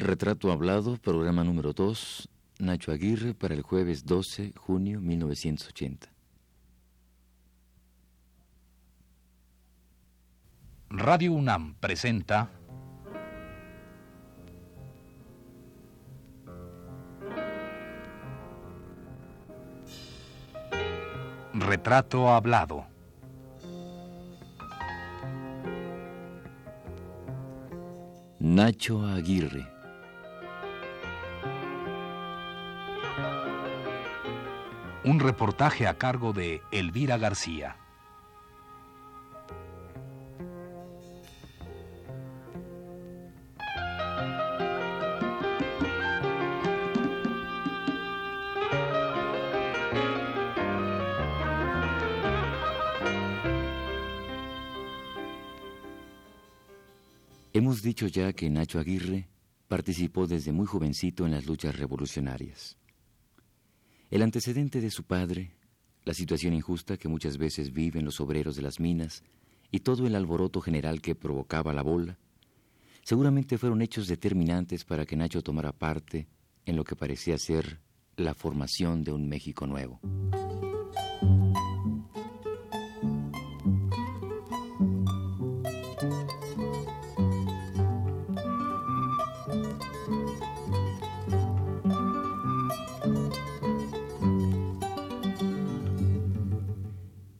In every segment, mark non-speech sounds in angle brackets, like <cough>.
Retrato Hablado, programa número 2, Nacho Aguirre para el jueves 12 junio 1980. Radio UNAM presenta Retrato Hablado. Nacho Aguirre. Un reportaje a cargo de Elvira García. Hemos dicho ya que Nacho Aguirre participó desde muy jovencito en las luchas revolucionarias. El antecedente de su padre, la situación injusta que muchas veces viven los obreros de las minas y todo el alboroto general que provocaba la bola, seguramente fueron hechos determinantes para que Nacho tomara parte en lo que parecía ser la formación de un México nuevo.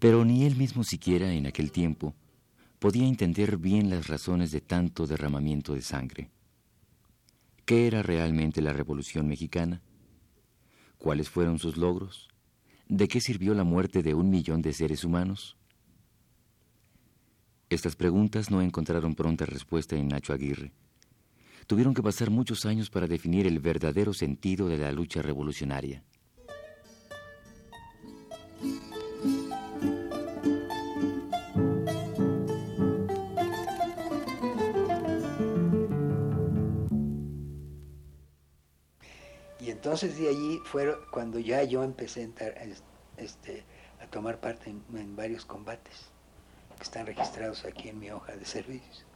Pero ni él mismo siquiera en aquel tiempo podía entender bien las razones de tanto derramamiento de sangre. ¿Qué era realmente la Revolución Mexicana? ¿Cuáles fueron sus logros? ¿De qué sirvió la muerte de un millón de seres humanos? Estas preguntas no encontraron pronta respuesta en Nacho Aguirre. Tuvieron que pasar muchos años para definir el verdadero sentido de la lucha revolucionaria. Entonces de allí fue cuando ya yo empecé a, entrar, este, a tomar parte en, varios combates que están registrados aquí en mi hoja de servicios.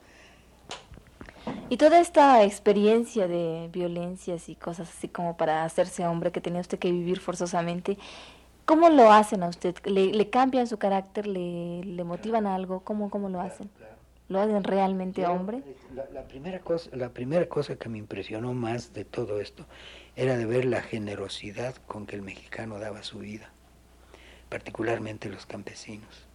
Y toda esta experiencia de violencias y cosas así como para hacerse hombre que tenía usted que vivir forzosamente, ¿cómo lo hacen a usted? ¿Le, cambian su carácter? ¿Le, le motivan algo? ¿Cómo, cómo lo hacen? ¿Lo hacen realmente hombre? La, primera cosa, la primera cosa que me impresionó más de todo esto era de ver la generosidad con que el mexicano daba su vida, particularmente los campesinos.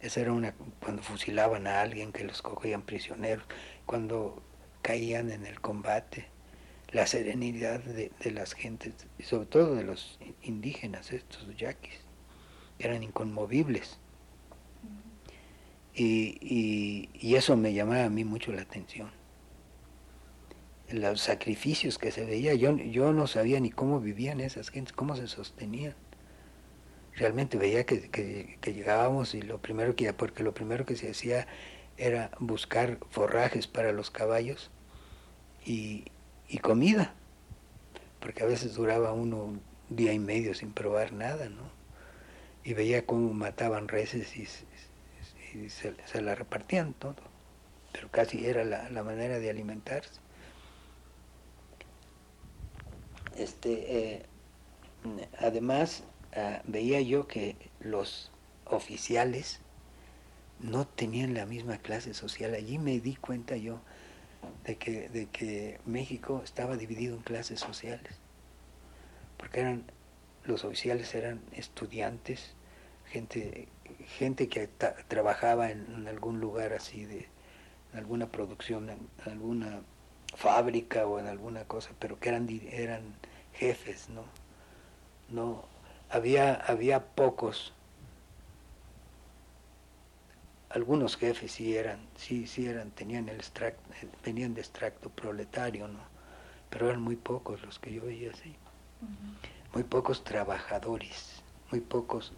Esa era una cuando fusilaban a alguien que los cogían prisioneros, cuando caían en el combate, la serenidad de, las gentes, y sobre todo de los indígenas, estos yaquis, eran inconmovibles. Y, y eso me llamaba a mí mucho la atención los sacrificios que se veía, yo, yo no sabía ni cómo vivían esas gentes, cómo se sostenían. Realmente veía que, llegábamos y lo primero que, porque lo primero que se hacía era buscar forrajes para los caballos y, comida, porque a veces duraba uno un día y medio sin probar nada, ¿no? Y veía cómo mataban reses y, se, la repartían todo, pero casi era la manera de alimentarse. Este, eh, además ah, veía yo que los oficiales no tenían la misma clase social. Allí me di cuenta yo de que, de que México estaba dividido en clases sociales, porque eran los oficiales eran estudiantes, gente, gente que trabajaba en, algún lugar así de en alguna producción, en alguna fábrica o en alguna cosa, pero que eran, eran jefes, ¿no? No, había, había pocos, algunos jefes sí eran, sí, sí eran, tenían el extracto, venían de extracto proletario, ¿no? Pero eran muy pocos los que yo veía así. Muy pocos trabajadores, muy pocos,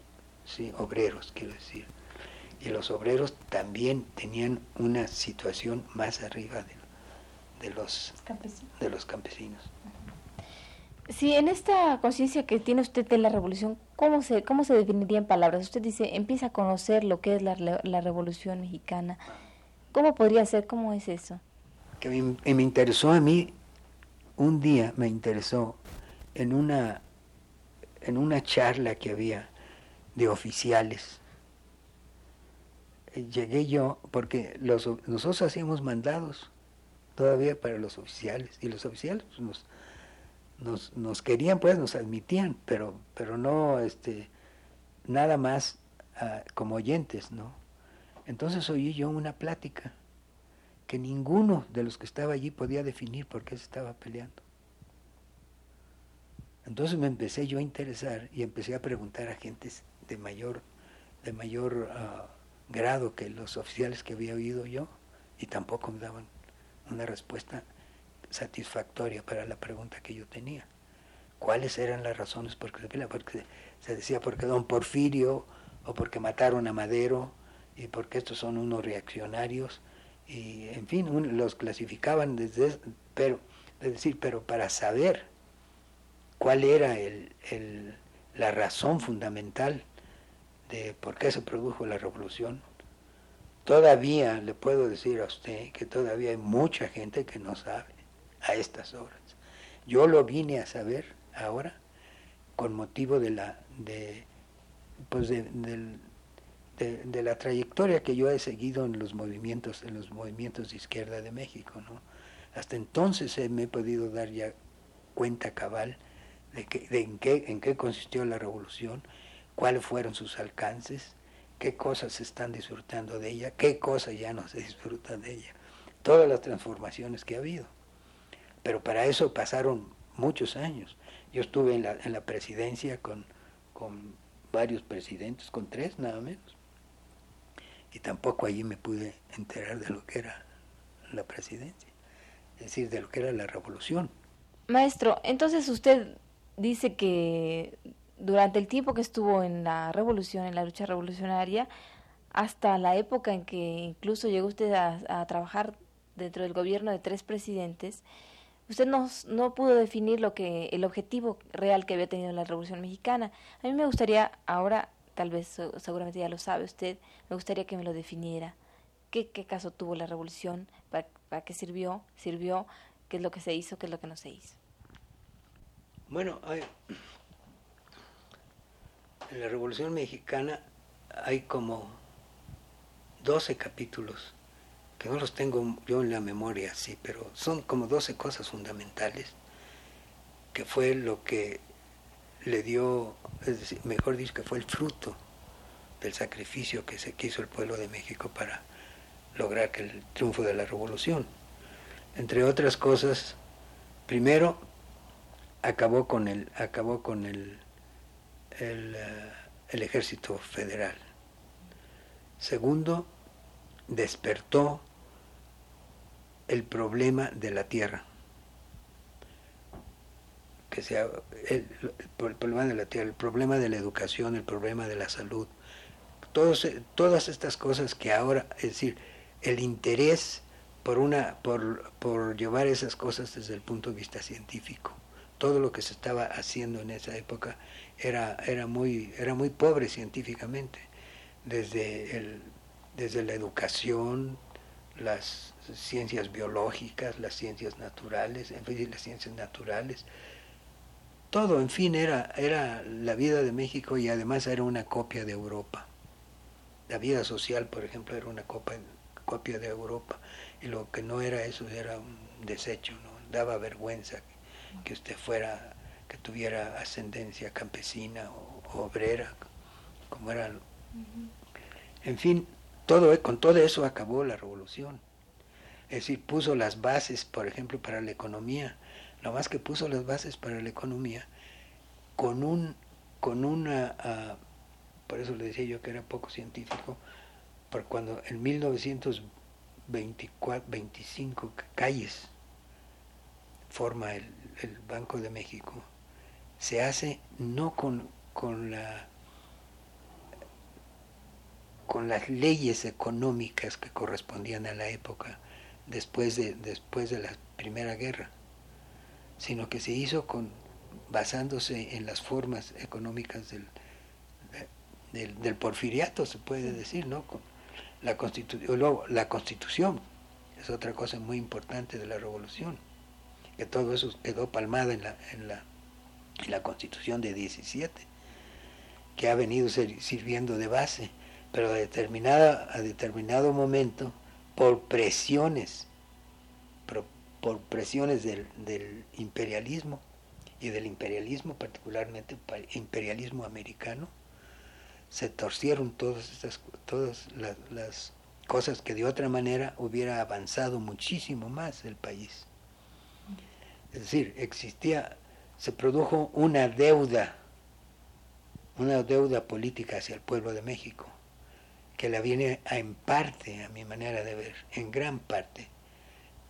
sí, obreros, quiero decir. Y los obreros también tenían una situación más arriba de de los, campesinos. De los campesinos. Sí, en esta conciencia que tiene usted de la revolución, ¿cómo se, ¿cómo se definiría en palabras? Usted dice, empieza a conocer lo que es la, la revolución mexicana. ¿Cómo podría ser? ¿Cómo es eso? que me, me interesó a mí, un día me interesó en una, en una charla que había de oficiales. Eh, llegué yo, porque los, nosotros hacíamos mandados todavía para los oficiales, y los oficiales pues, nos, nos, nos, querían, pues nos admitían, pero, pero no este, nada más uh, como oyentes, ¿no? Entonces oí yo una plática que ninguno de los que estaba allí podía definir por qué se estaba peleando. Entonces me empecé yo a interesar y empecé a preguntar a gentes de mayor, de mayor uh, grado que los oficiales que había oído yo y tampoco me daban una respuesta satisfactoria para la pregunta que yo tenía. ¿Cuáles eran las razones por qué se? Porque se decía porque don Porfirio o porque mataron a Madero y porque estos son unos reaccionarios y en fin los clasificaban desde pero es decir pero para saber cuál era el, la razón fundamental de por qué se produjo la revolución todavía le puedo decir a usted que todavía hay mucha gente que no sabe a estas horas yo lo vine a saber ahora con motivo de la de pues de, de, la trayectoria que yo he seguido en los movimientos, en los movimientos de izquierda de México, ¿no? Hasta entonces me he podido dar ya cuenta cabal de, que, de en, qué, en qué consistió la revolución, cuáles fueron sus alcances, qué cosas se están disfrutando de ella, qué cosas ya no se disfrutan de ella, todas las transformaciones que ha habido. Pero para eso pasaron muchos años. Yo estuve en la, en la presidencia con, con varios presidentes, con tres nada menos y tampoco allí me pude enterar de lo que era la presidencia, es decir, de lo que era la revolución. Maestro, entonces usted dice que durante el tiempo que estuvo en la revolución, en la lucha revolucionaria, hasta la época en que incluso llegó usted a, trabajar dentro del gobierno de tres presidentes, usted no, no pudo definir lo que el objetivo real que había tenido la Revolución Mexicana. A mí me gustaría ahora tal vez seguramente ya lo sabe usted, me gustaría que me lo definiera. ¿Qué, qué caso tuvo la revolución? ¿Para, qué sirvió? ¿Sirvió? ¿Qué es lo que se hizo? ¿Qué es lo que no se hizo? Bueno, en la Revolución Mexicana hay como 12 capítulos, que no los tengo yo en la memoria, sí, pero son como 12 cosas fundamentales, que fue lo que le dio, es decir, mejor dicho, que fue el fruto del sacrificio que se quiso el pueblo de México para lograr que el triunfo de la revolución. Entre otras cosas, primero acabó con el, acabó con el, el, eh, el ejército federal. Segundo, despertó el problema de la tierra que sea el, el, problema de la tierra, el problema de la educación, el problema de la salud, todos, todas estas cosas que ahora, es decir, el interés por una, por, por llevar esas cosas desde el punto de vista científico. Todo lo que se estaba haciendo en esa época era, era, muy, era muy pobre científicamente, desde, el, desde la educación, las ciencias biológicas, las ciencias naturales, en fin, las ciencias naturales, todo, en fin, era, era la vida de México y además era una copia de Europa. La vida social, por ejemplo, era una copia, copia de Europa y lo que no era eso era un desecho, ¿no? Daba vergüenza que usted fuera, que tuviera ascendencia campesina o, obrera, como era. En fin, todo, con todo eso acabó la revolución. Es decir, puso las bases, por ejemplo, para la economía lo más que puso las bases para la economía con un con una uh, por eso le decía yo que era poco científico por cuando en 1924 25 calles forma el, el, Banco de México se hace no con, con la con las leyes económicas que correspondían a la época después de después de la Primera Guerra sino que se hizo con, basándose en las formas económicas del, del, porfiriato, se puede decir, ¿no? Con la, constitu luego, la constitución, Es otra cosa muy importante de la revolución, que todo eso quedó palmada en la, en la, en la constitución de 17, que ha venido sirviendo de base, pero a, determinada, a determinado momento, por presiones, por, presiones del, imperialismo, y del imperialismo, particularmente imperialismo americano, se torcieron todas estas todas las, cosas que de otra manera hubiera avanzado muchísimo más el país. Es decir, existía, se produjo una deuda, una deuda política hacia el pueblo de México, que la viene a, en parte, a mi manera de ver, en gran parte,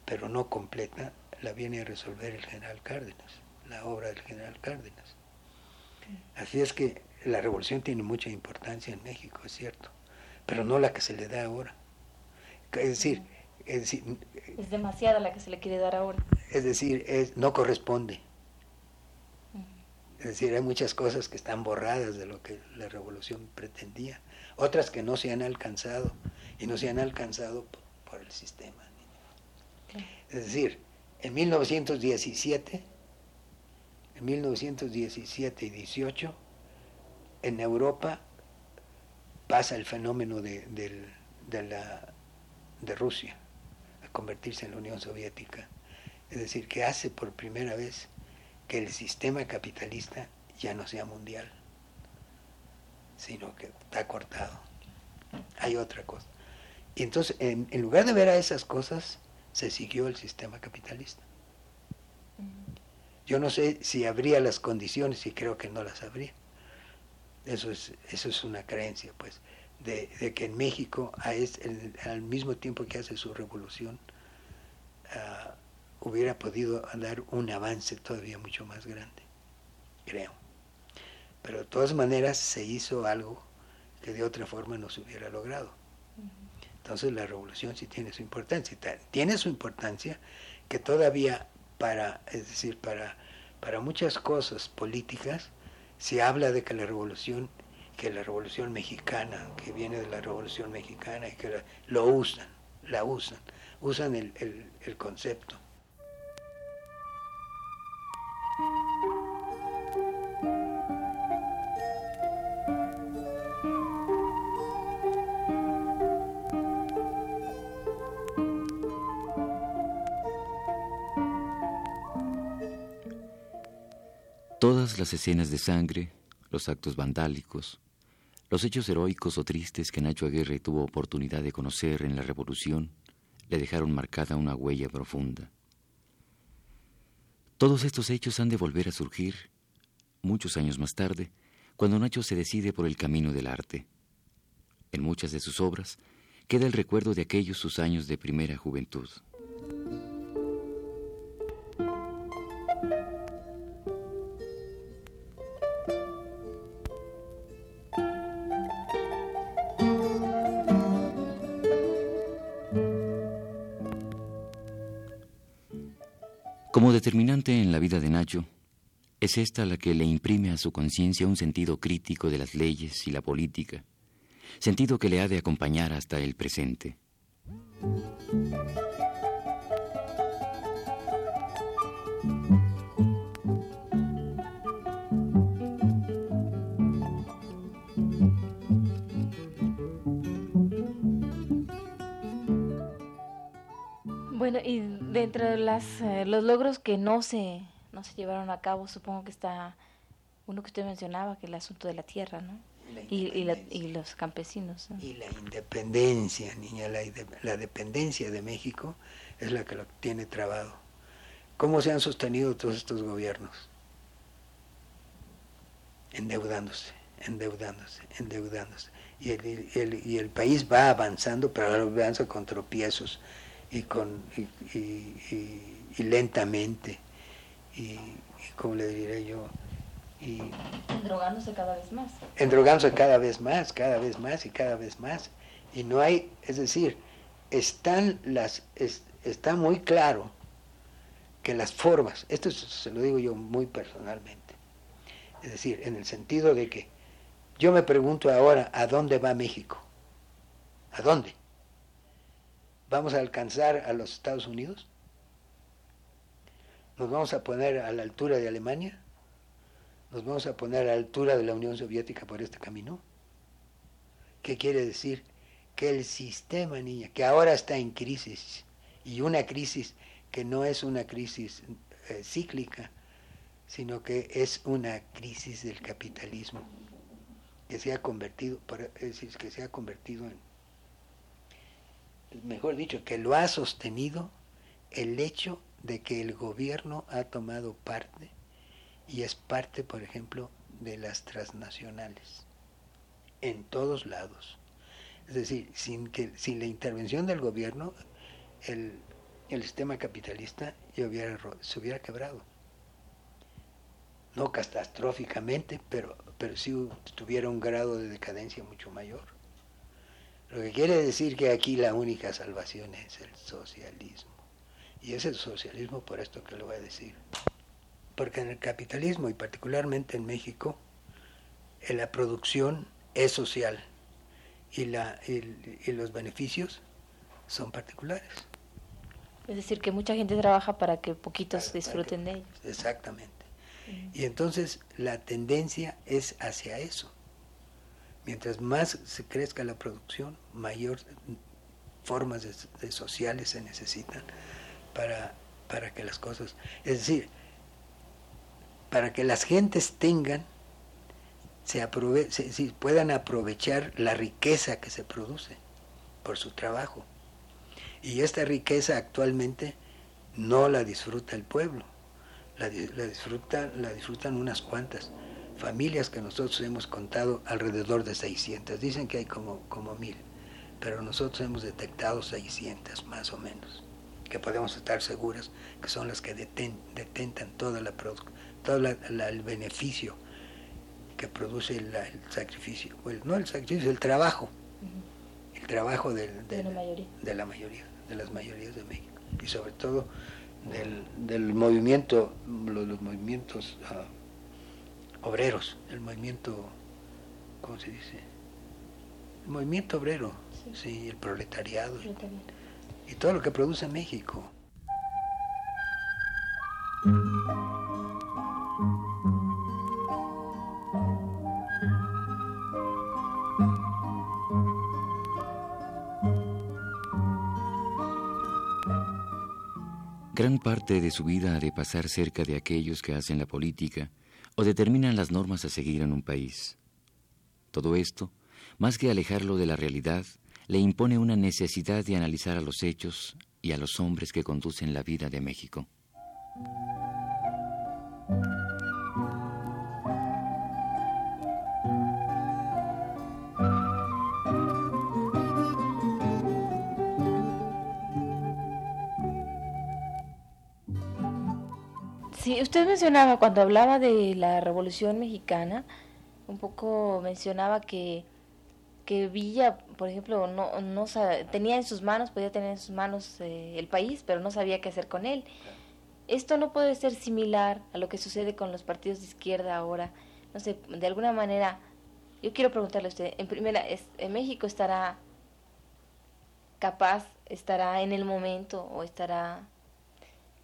pero no completa, la viene a resolver el general Cárdenas, la obra del general Cárdenas. Así es que la revolución tiene mucha importancia en México, es cierto, pero no la que se le da ahora. Es decir, es, decir, es demasiada la que se le quiere dar ahora. Es decir, es, no corresponde. Es decir, hay muchas cosas que están borradas de lo que la revolución pretendía, otras que no se han alcanzado y no se han alcanzado por, el sistema. Es decir, en 1917, en 1917 y 18, en Europa pasa el fenómeno de, la, de Rusia a convertirse en la Unión Soviética. Es decir, que hace por primera vez que el sistema capitalista ya no sea mundial, sino que está cortado. Hay otra cosa. Y entonces, en, lugar de ver a esas cosas, se siguió el sistema capitalista. Yo no sé si habría las condiciones, y creo que no las habría, eso es, eso es una creencia, pues, de, que en México, al mismo tiempo que hace su revolución, ah, hubiera podido dar un avance todavía mucho más grande, creo. Pero de todas maneras se hizo algo que de otra forma no se hubiera logrado. Entonces la revolución sí tiene su importancia. Tiene su importancia que todavía para, es decir, para, para muchas cosas políticas, se habla de que la revolución, que la revolución mexicana, que viene de la revolución mexicana, que lo usan, la usan, usan el, el concepto. Las escenas de sangre, los actos vandálicos, los hechos heroicos o tristes que Nacho Aguirre tuvo oportunidad de conocer en la Revolución le dejaron marcada una huella profunda. Todos estos hechos han de volver a surgir, muchos años más tarde, cuando Nacho se decide por el camino del arte. En muchas de sus obras queda el recuerdo de aquellos sus años de primera juventud. Como determinante en la vida de Nacho, es esta la que le imprime a su conciencia un sentido crítico de las leyes y la política, sentido que le ha de acompañar hasta el presente. Dentro de las, eh, los logros que no se, no se llevaron a cabo, supongo que está uno que usted mencionaba, que el asunto de la tierra, ¿no? Y, y, los campesinos. Y la independencia, niña, la, la, dependencia de México es la que lo tiene trabado. ¿Cómo se han sostenido todos estos gobiernos? Endeudándose, endeudándose, endeudándose. Y el, el, y el país va avanzando, pero avanza con tropiezos y, con, y, lentamente, y, como le diré yo, y endrogándose cada vez más. Endrogándose cada vez más, cada vez más y cada vez más. Y no hay, es decir, están las, está muy claro que las formas, esto se lo digo yo muy personalmente, es decir, en el sentido de que yo me pregunto ahora, ¿a dónde va México? ¿A dónde? ¿Vamos a alcanzar a los Estados Unidos? ¿Nos vamos a poner a la altura de Alemania? ¿Nos vamos a poner a la altura de la Unión Soviética por este camino? ¿Qué quiere decir? Que el sistema, niña, que ahora está en crisis, y una crisis que no es una crisis eh, cíclica, sino que es una crisis del capitalismo, que se ha convertido, es decir, que se ha convertido en, mejor dicho, que lo ha sostenido el hecho de que el gobierno ha tomado parte y es parte, por ejemplo, de las transnacionales, en todos lados. Es decir, sin, que, sin la intervención del gobierno, el, el sistema capitalista se hubiera quebrado. No catastróficamente, pero, pero sí tuviera un grado de decadencia mucho mayor. Lo que quiere decir que aquí la única salvación es el socialismo. Y es el socialismo por esto que lo voy a decir. Porque en el capitalismo, y particularmente en México, eh, la producción es social y, la, y los beneficios son particulares. Es decir, que mucha gente trabaja para que poquitos disfruten de ellos. Exactamente. Y entonces la tendencia es hacia eso. Mientras más se crezca la producción, mayor formas sociales se necesitan para, para que las cosas... Es decir, para que las gentes tengan, se, puedan aprovechar la riqueza que se produce por su trabajo. Y esta riqueza actualmente no la disfruta el pueblo, la, disfruta, la disfrutan unas cuantas familias que nosotros hemos contado alrededor de 600. Dicen que hay como, como mil, pero nosotros hemos detectado 600 más o menos, que podemos estar seguras que son las que detentan toda la todo el beneficio que produce el sacrificio, no el sacrificio, el trabajo, el trabajo de, la mayoría. de la mayoría de las mayorías de México y sobre todo del, movimiento, los, movimientos ah, obreros, el movimiento, ¿cómo se dice? El movimiento obrero, sí, el proletariado, y todo lo que produce México. Gran parte de su vida ha de pasar cerca de aquellos que hacen la política o determinan las normas a seguir en un país. Todo esto, más que alejarlo de la realidad, le impone una necesidad de analizar a los hechos y a los hombres que conducen la vida de México. Usted mencionaba cuando hablaba de la Revolución Mexicana, un poco mencionaba que, que Villa, por ejemplo, no, no tenía en sus manos, podía tener en sus manos eh, el país, pero no sabía qué hacer con él. Esto no puede ser similar a lo que sucede con los partidos de izquierda ahora. No sé, de alguna manera, yo quiero preguntarle a usted, en primera, es, ¿en México estará capaz, estará en el momento o estará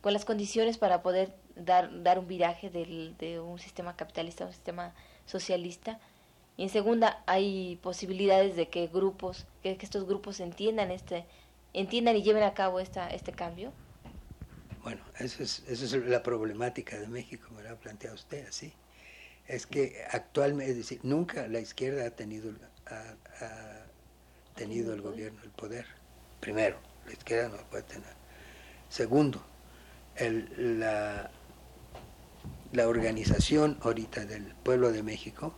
con las condiciones para poder dar, dar un viraje del, de un sistema capitalista a un sistema socialista. Y en segunda, hay posibilidades de que grupos, que, estos grupos entiendan este, entiendan y lleven a cabo esta, este cambio. Bueno, esa es, esa es la problemática de México, me lo ha planteado usted así. Es que actualmente, es decir, nunca la izquierda ha tenido, ha, tenido el gobierno, el poder. Primero, la izquierda no lo puede tener. Segundo, el, la, la organización ahorita del pueblo de México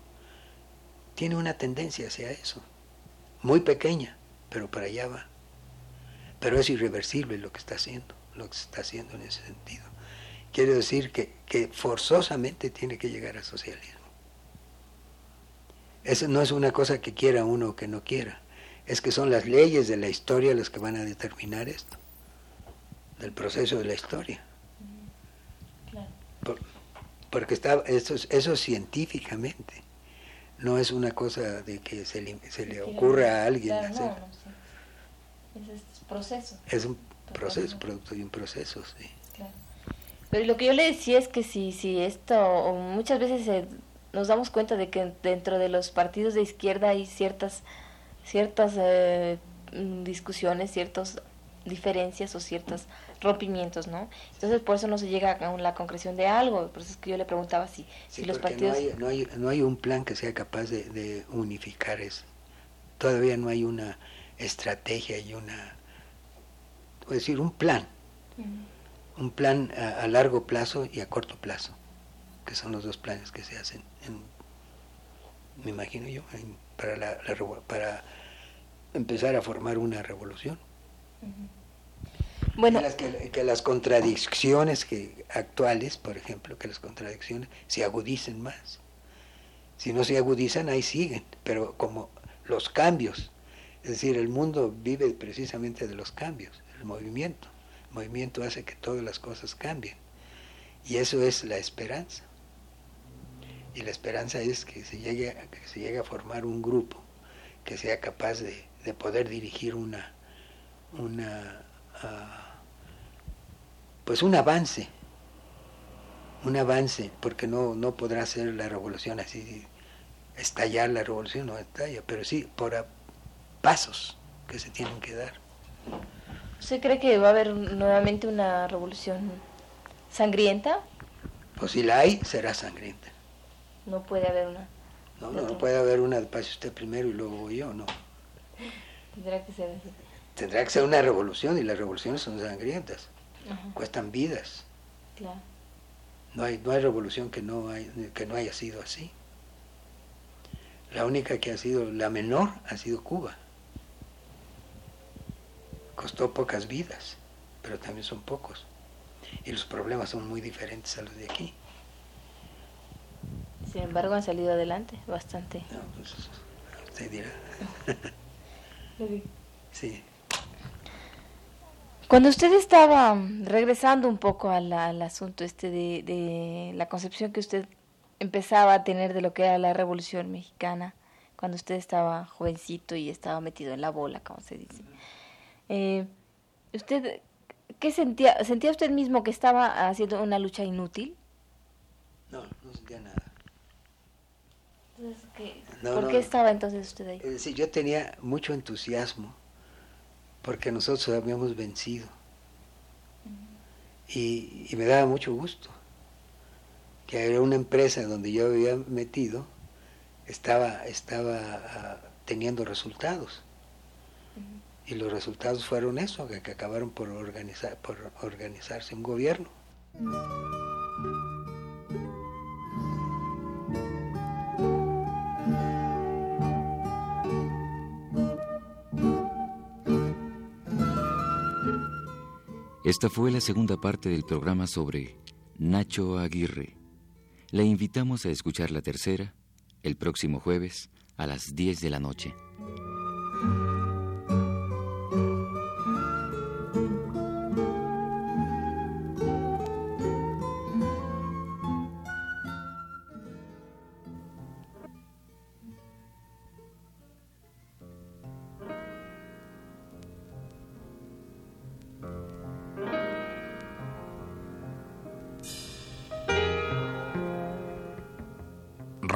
tiene una tendencia hacia eso, muy pequeña, pero para allá va. Pero es irreversible lo que está haciendo, lo que se está haciendo en ese sentido. Quiere decir que, que forzosamente tiene que llegar al socialismo. Eso no es una cosa que quiera uno o que no quiera, es que son las leyes de la historia las que van a determinar esto, del proceso de la historia porque está, eso, eso científicamente, no es una cosa de que se le, se le ocurra a alguien hacer. Es, es proceso. Es un proceso, producto de un proceso, sí. Claro. Pero lo que yo le decía es que si, si esto, muchas veces nos damos cuenta de que dentro de los partidos de izquierda hay ciertas, ciertas eh, discusiones, ciertas diferencias o ciertos rompimientos, ¿no? Entonces por eso no se llega a la concreción de algo, por eso es que yo le preguntaba si, si los partidos... No hay, no, hay, un plan que sea capaz de, unificar eso. Todavía no hay una estrategia y una... Es decir, un plan un plan a, largo plazo y a corto plazo, que son los dos planes que se hacen, me imagino yo, para, la, para empezar a formar una revolución. Que, las contradicciones que actuales, por ejemplo, que las contradicciones se agudicen más. Si no se agudizan, ahí siguen, pero como los cambios, es decir, el mundo vive precisamente de los cambios, el movimiento movimiento hace que todas las cosas cambien. Y eso es la esperanza. Y la esperanza es que se llegue, a, que se llegue a formar un grupo que sea capaz de, poder dirigir una, una ah, pues un avance, un avance, porque no, no podrá ser la revolución así, estallar la revolución, no estalla, pero sí por pasos que se tienen que dar. ¿Usted cree que va a haber nuevamente una revolución sangrienta? Pues si la hay, será sangrienta. No puede haber una. No, no, no puede haber una, pase usted primero y luego yo, no. <laughs> Tendrá que ser así. Tendrá que ser una revolución y las revoluciones son sangrientas. Cuestan vidas. Claro. No hay, no hay revolución que no, hay, que no haya sido así. La única que ha sido, la menor, ha sido Cuba costó pocas vidas, pero también son pocos. Y los problemas son muy diferentes a los de aquí. Sin embargo, han salido adelante bastante. No, pues, usted dirá. <laughs> sí. Cuando usted estaba regresando un poco al, asunto este de, de, la concepción que usted empezaba a tener de lo que era la Revolución Mexicana, cuando usted estaba jovencito y estaba metido en la bola, como se dice. Eh, ¿Usted qué sentía? ¿Sentía usted mismo que estaba haciendo una lucha inútil? No, no sentía nada. ¿Por qué estaba entonces usted ahí? Es decir, yo tenía mucho entusiasmo porque nosotros habíamos vencido. y, me daba mucho gusto que era una empresa donde yo había metido, estaba, estaba ah, teniendo resultados. Y los resultados fueron eso, que, acabaron por, organizar, por organizarse un gobierno. Esta fue la segunda parte del programa sobre Nacho Aguirre. Le invitamos a escuchar la tercera el próximo jueves a las 10 de la noche.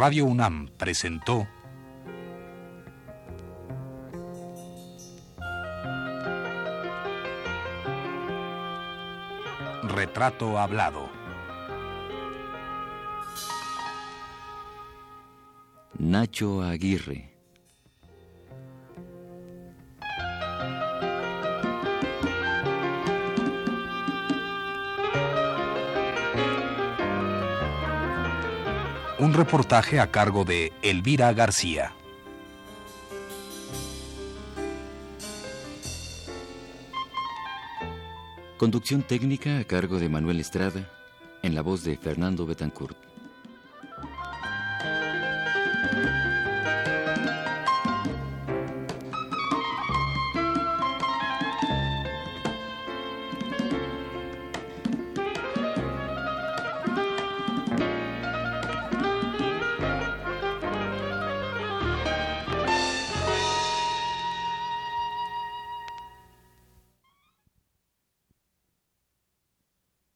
Radio UNAM presentó Retrato Hablado. Nacho Aguirre. Un reportaje a cargo de Elvira García. Conducción técnica a cargo de Manuel Estrada, en la voz de Fernando Betancourt.